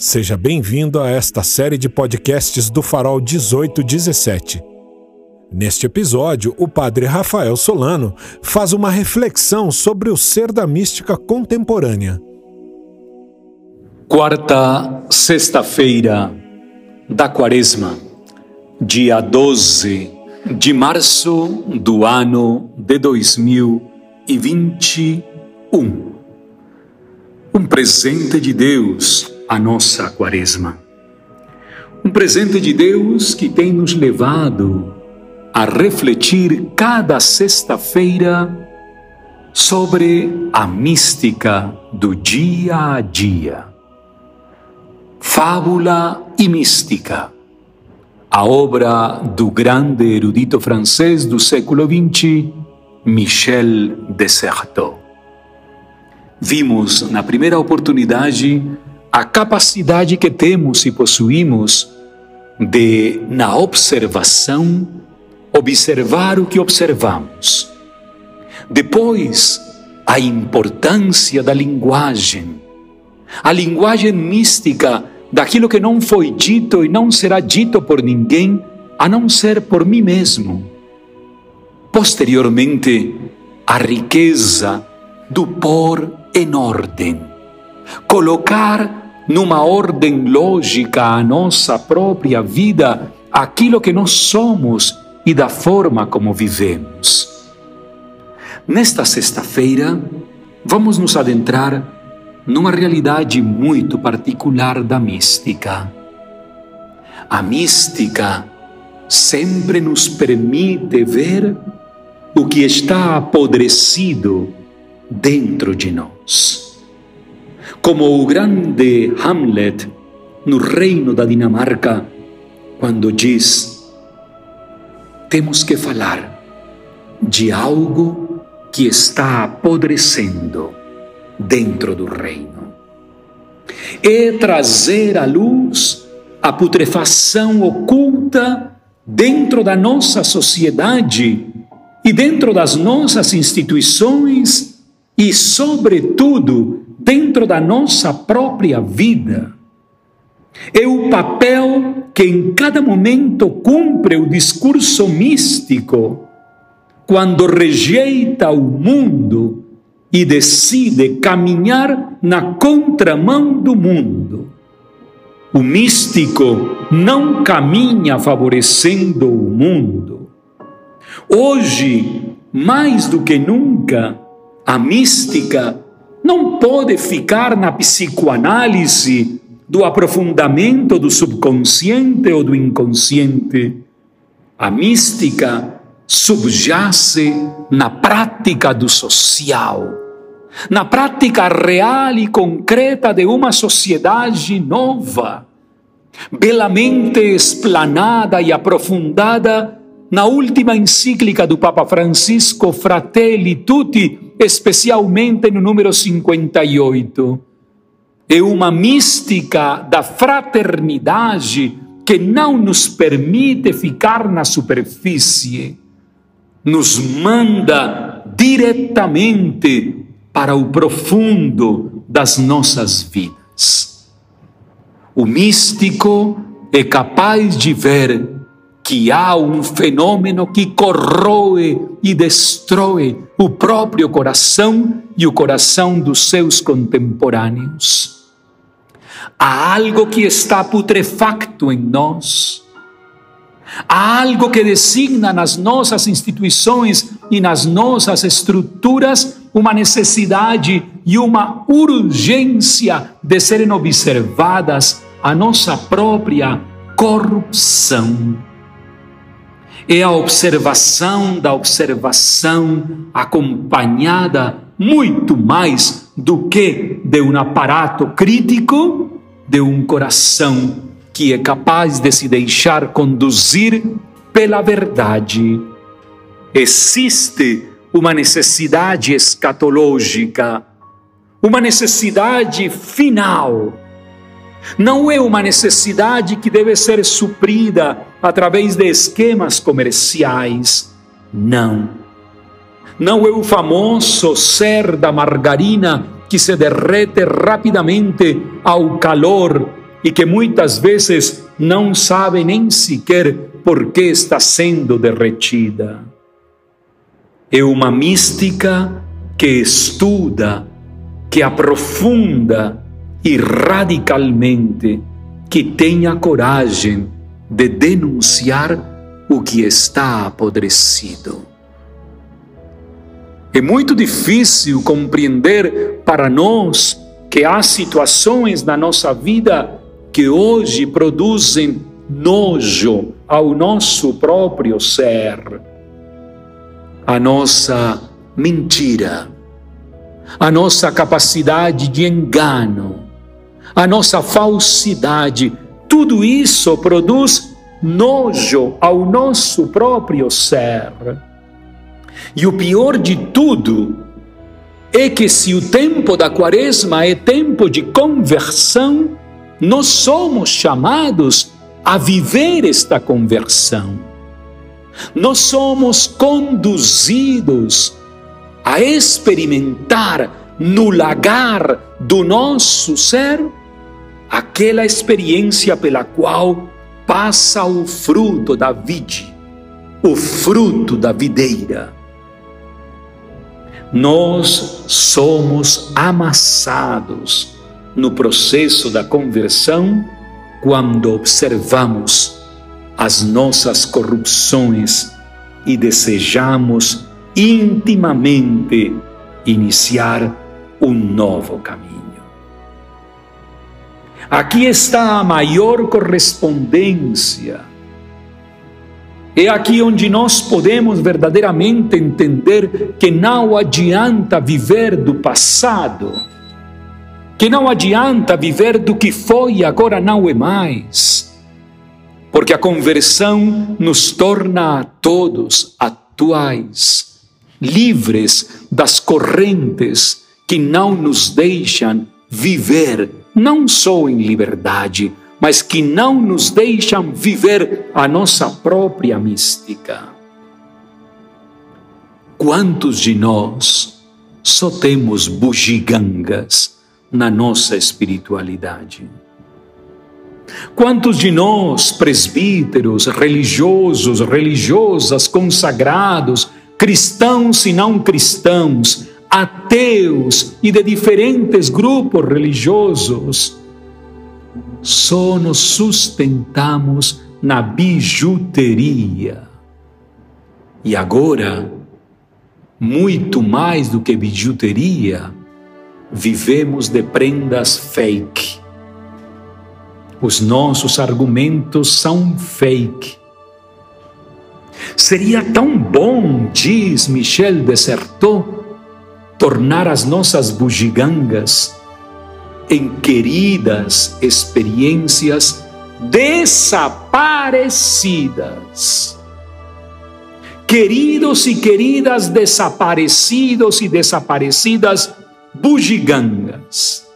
Seja bem-vindo a esta série de podcasts do Farol 1817. Neste episódio, o padre Rafael Solano faz uma reflexão sobre o ser da mística contemporânea. Quarta sexta-feira da Quaresma, dia 12 de março do ano de 2021. Um presente de Deus a nossa Quaresma. Um presente de Deus que tem nos levado a refletir cada sexta-feira sobre a mística do dia a dia. Fábula e mística. A obra do grande erudito francês do século XX, Michel Desserteau. Vimos na primeira oportunidade a capacidade que temos e possuímos de, na observação, observar o que observamos. Depois, a importância da linguagem, a linguagem mística daquilo que não foi dito e não será dito por ninguém, a não ser por mim mesmo. Posteriormente, a riqueza do pôr em ordem, colocar numa ordem lógica a nossa própria vida aquilo que nós somos e da forma como vivemos. Nesta sexta-feira, vamos nos adentrar numa realidade muito particular da mística. A mística sempre nos permite ver o que está apodrecido dentro de nós. Como o grande Hamlet no reino da Dinamarca, quando diz: temos que falar de algo que está apodrecendo dentro do reino. É trazer à luz a putrefação oculta dentro da nossa sociedade e dentro das nossas instituições e, sobretudo, dentro da nossa própria vida. É o papel que em cada momento cumpre o discurso místico quando rejeita o mundo e decide caminhar na contramão do mundo. O místico não caminha favorecendo o mundo. Hoje, mais do que nunca, a mística não pode ficar na psicoanálise do aprofundamento do subconsciente ou do inconsciente. A mística subjace na prática do social, na prática real e concreta de uma sociedade nova, belamente explanada e aprofundada na última encíclica do Papa Francisco, Fratelli Tutti, especialmente no número 58 é uma mística da fraternidade que não nos permite ficar na superfície, nos manda diretamente para o profundo das nossas vidas. O místico é capaz de ver que há um fenômeno que corroe e destrói o próprio coração e o coração dos seus contemporâneos. Há algo que está putrefacto em nós. Há algo que designa nas nossas instituições e nas nossas estruturas uma necessidade e uma urgência de serem observadas a nossa própria corrupção. É a observação da observação acompanhada muito mais do que de um aparato crítico de um coração que é capaz de se deixar conduzir pela verdade. Existe uma necessidade escatológica, uma necessidade final. Não é uma necessidade que deve ser suprida através de esquemas comerciais. Não. Não é o famoso ser da margarina que se derrete rapidamente ao calor e que muitas vezes não sabe nem sequer por que está sendo derretida. É uma mística que estuda, que aprofunda e radicalmente, que tenha coragem de denunciar o que está apodrecido. É muito difícil compreender para nós que há situações na nossa vida que hoje produzem nojo ao nosso próprio ser. A nossa mentira, a nossa capacidade de engano, a nossa falsidade, tudo isso produz nojo ao nosso próprio ser. E o pior de tudo é que se o tempo da quaresma é tempo de conversão, nós somos chamados a viver esta conversão. Nós somos conduzidos a experimentar no lagar do nosso ser aquela experiência pela qual passa o fruto da vide, o fruto da videira nós somos amassados no processo da conversão quando observamos as nossas corrupções e desejamos intimamente iniciar um novo caminho. Aqui está a maior correspondência. É aqui onde nós podemos verdadeiramente entender que não adianta viver do passado, que não adianta viver do que foi e agora não é mais, porque a conversão nos torna a todos atuais, livres das correntes que não nos deixam viver, não só em liberdade, mas que não nos deixam viver a nossa própria mística. Quantos de nós só temos bugigangas na nossa espiritualidade? Quantos de nós, presbíteros, religiosos, religiosas, consagrados, cristãos e não cristãos, ateus e de diferentes grupos religiosos, só nos sustentamos na bijuteria. E agora, muito mais do que bijuteria, vivemos de prendas fake. Os nossos argumentos são fake. Seria tão bom, diz Michel Desertot, tornar as nossas bugigangas em queridas experiências desaparecidas. Queridos e queridas desaparecidos e desaparecidas bugigangas,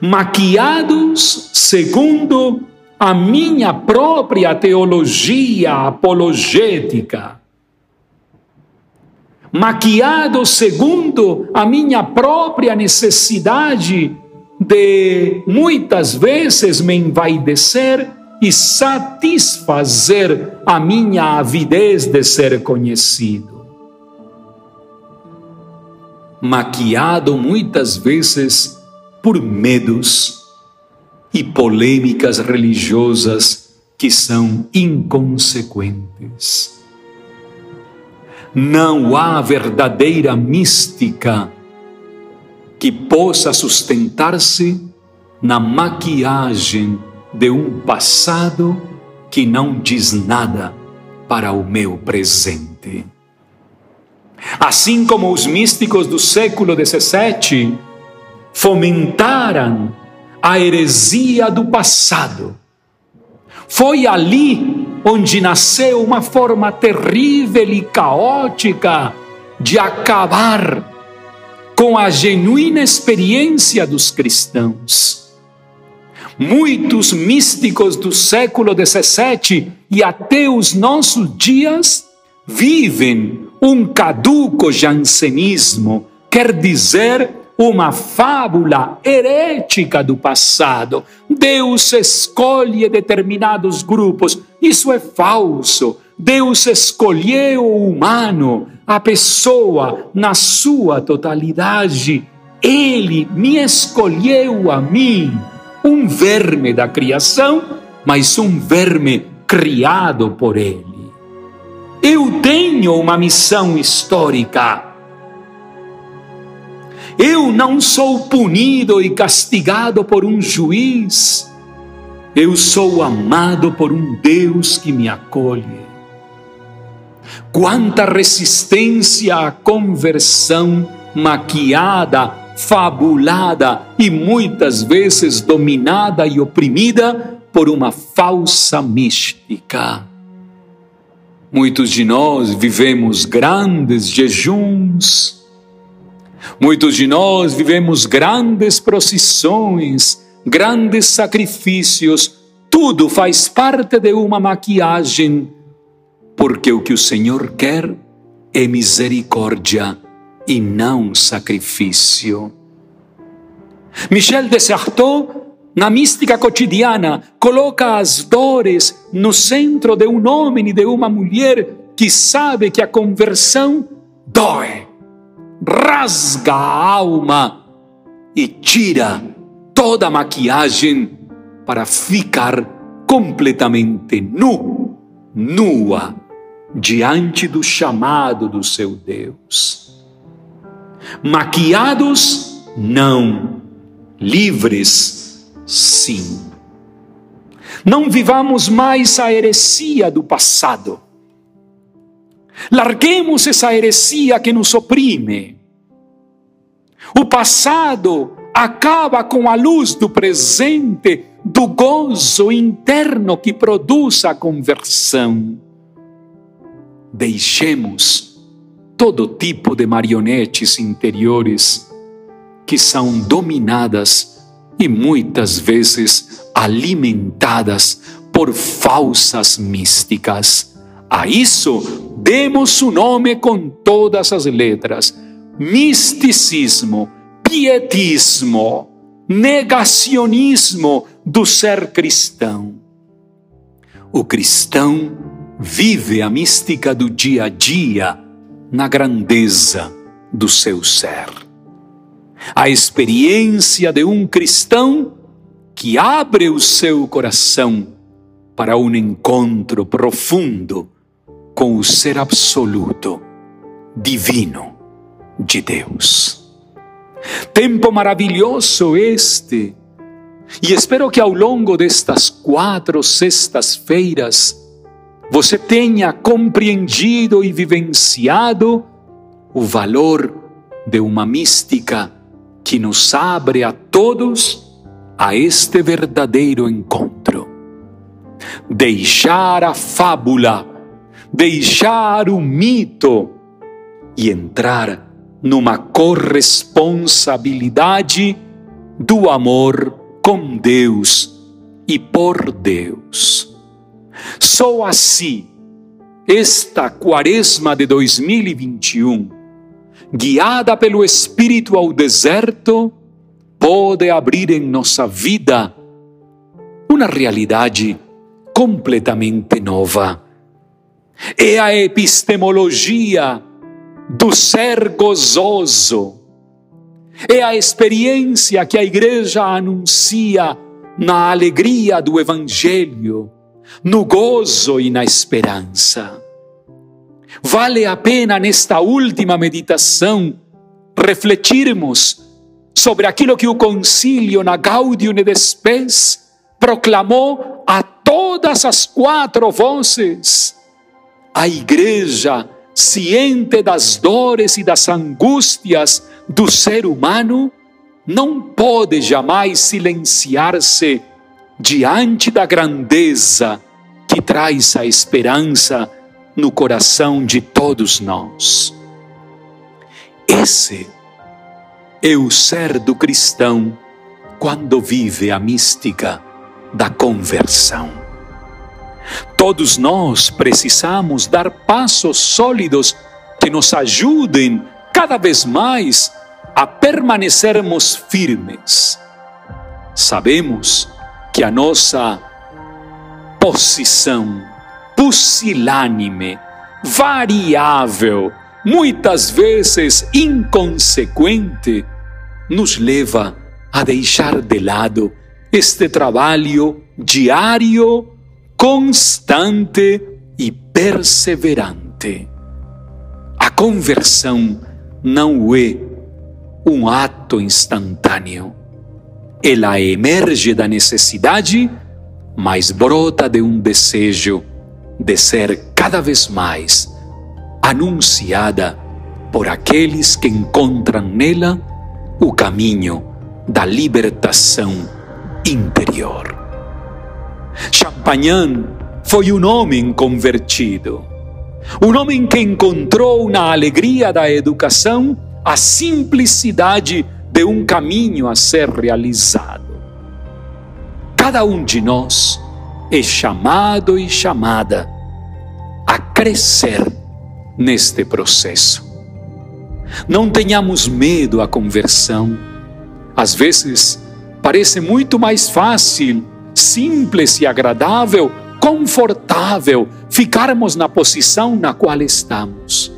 maquiados segundo a minha própria teologia apologética maquiado segundo a minha própria necessidade de muitas vezes me envaidecer e satisfazer a minha avidez de ser conhecido. Maquiado muitas vezes por medos e polêmicas religiosas que são inconsequentes não há verdadeira mística que possa sustentar-se na maquiagem de um passado que não diz nada para o meu presente. Assim como os místicos do século XVII fomentaram a heresia do passado, foi ali onde nasceu uma forma terrível e caótica de acabar com a genuína experiência dos cristãos. Muitos místicos do século XVII e até os nossos dias vivem um caduco jansenismo, quer dizer, uma fábula herética do passado. Deus escolhe determinados grupos. Isso é falso. Deus escolheu o humano, a pessoa, na sua totalidade. Ele me escolheu a mim, um verme da criação, mas um verme criado por Ele. Eu tenho uma missão histórica. Eu não sou punido e castigado por um juiz. Eu sou amado por um Deus que me acolhe. Quanta resistência à conversão maquiada, fabulada e muitas vezes dominada e oprimida por uma falsa mística. Muitos de nós vivemos grandes jejuns, muitos de nós vivemos grandes procissões, grandes sacrifícios, tudo faz parte de uma maquiagem, porque o que o Senhor quer é misericórdia e não sacrifício. Michel Dessertot na mística cotidiana, coloca as dores no centro de um homem e de uma mulher que sabe que a conversão dói, rasga a alma e tira toda a maquiagem para ficar completamente nu, nua, diante do chamado do seu Deus. Maquiados, não, livres, sim. Não vivamos mais a heresia do passado. Larguemos essa heresia que nos oprime. O passado acaba com a luz do presente, do gozo interno que produz a conversão. Deixemos todo tipo de marionetes interiores que são dominadas e muitas vezes alimentadas por falsas místicas. A isso demos o nome com todas as letras: misticismo, pietismo, negacionismo do ser cristão. O cristão vive a mística do dia a dia na grandeza do seu ser a experiência de um cristão que abre o seu coração para um encontro profundo com o ser absoluto, divino de Deus. Tempo maravilhoso este, e espero que ao longo destas quatro sextas-feiras você tenha compreendido e vivenciado o valor de uma mística que nos abre a todos a este verdadeiro encontro. Deixar a fábula, deixar o mito e entrar numa corresponsabilidade do amor com Deus e por Deus. Só assim, esta quaresma de 2021 guiada pelo Espírito ao deserto, pode abrir em nossa vida uma realidade completamente nova. É a epistemologia do ser gozoso. É a experiência que a igreja anuncia na alegria do Evangelho, no gozo e na esperança. Vale a pena nesta última meditação refletirmos sobre aquilo que o concílio na Gaudium et Spes proclamou a todas as quatro vozes. A igreja, ciente das dores e das angústias do ser humano, não pode jamais silenciar-se diante da grandeza que traz a esperança no coração de todos nós. Esse é o ser do cristão quando vive a mística da conversão. Todos nós precisamos dar passos sólidos que nos ajudem cada vez mais a permanecermos firmes. Sabemos que a nossa posição pusilânime, variável, muitas vezes inconsequente, nos leva a deixar de lado este trabalho diário, constante e perseverante. A conversão não é um ato instantâneo. Ela emerge da necessidade, mas brota de um desejo de ser cada vez mais anunciada por aqueles que encontram nela o caminho da libertação interior. Champagnat foi um homem convertido, um homem que encontrou na alegria da educação a simplicidade de um caminho a ser realizado. Cada um de nós é chamado e chamada a crescer neste processo. Não tenhamos medo à conversão. Às vezes parece muito mais fácil, simples e agradável, confortável ficarmos na posição na qual estamos.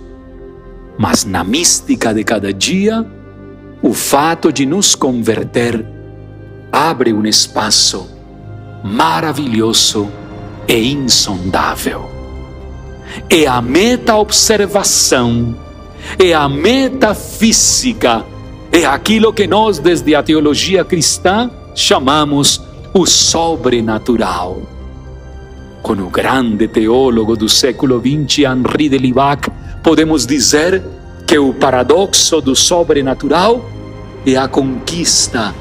Mas na mística de cada dia, o fato de nos converter abre um espaço maravilhoso e insondável. É a meta-observação, é a metafísica, é aquilo que nós, desde a teologia cristã, chamamos o sobrenatural. Com o grande teólogo do século XX, Henri de Libac, podemos dizer que o paradoxo do sobrenatural é a conquista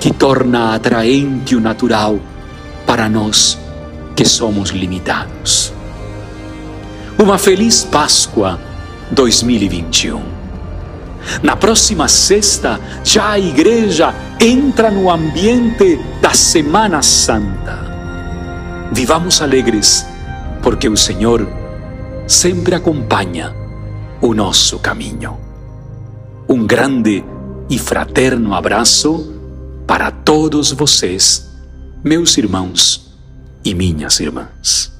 que torna atraente o natural para nós que somos limitados. Uma feliz Páscoa 2021. Na próxima sexta, já a igreja entra no ambiente da Semana Santa. Vivamos alegres, porque o Senhor sempre acompanha o nosso caminho. Um grande e fraterno abraço para todos vocês, meus irmãos e minhas irmãs.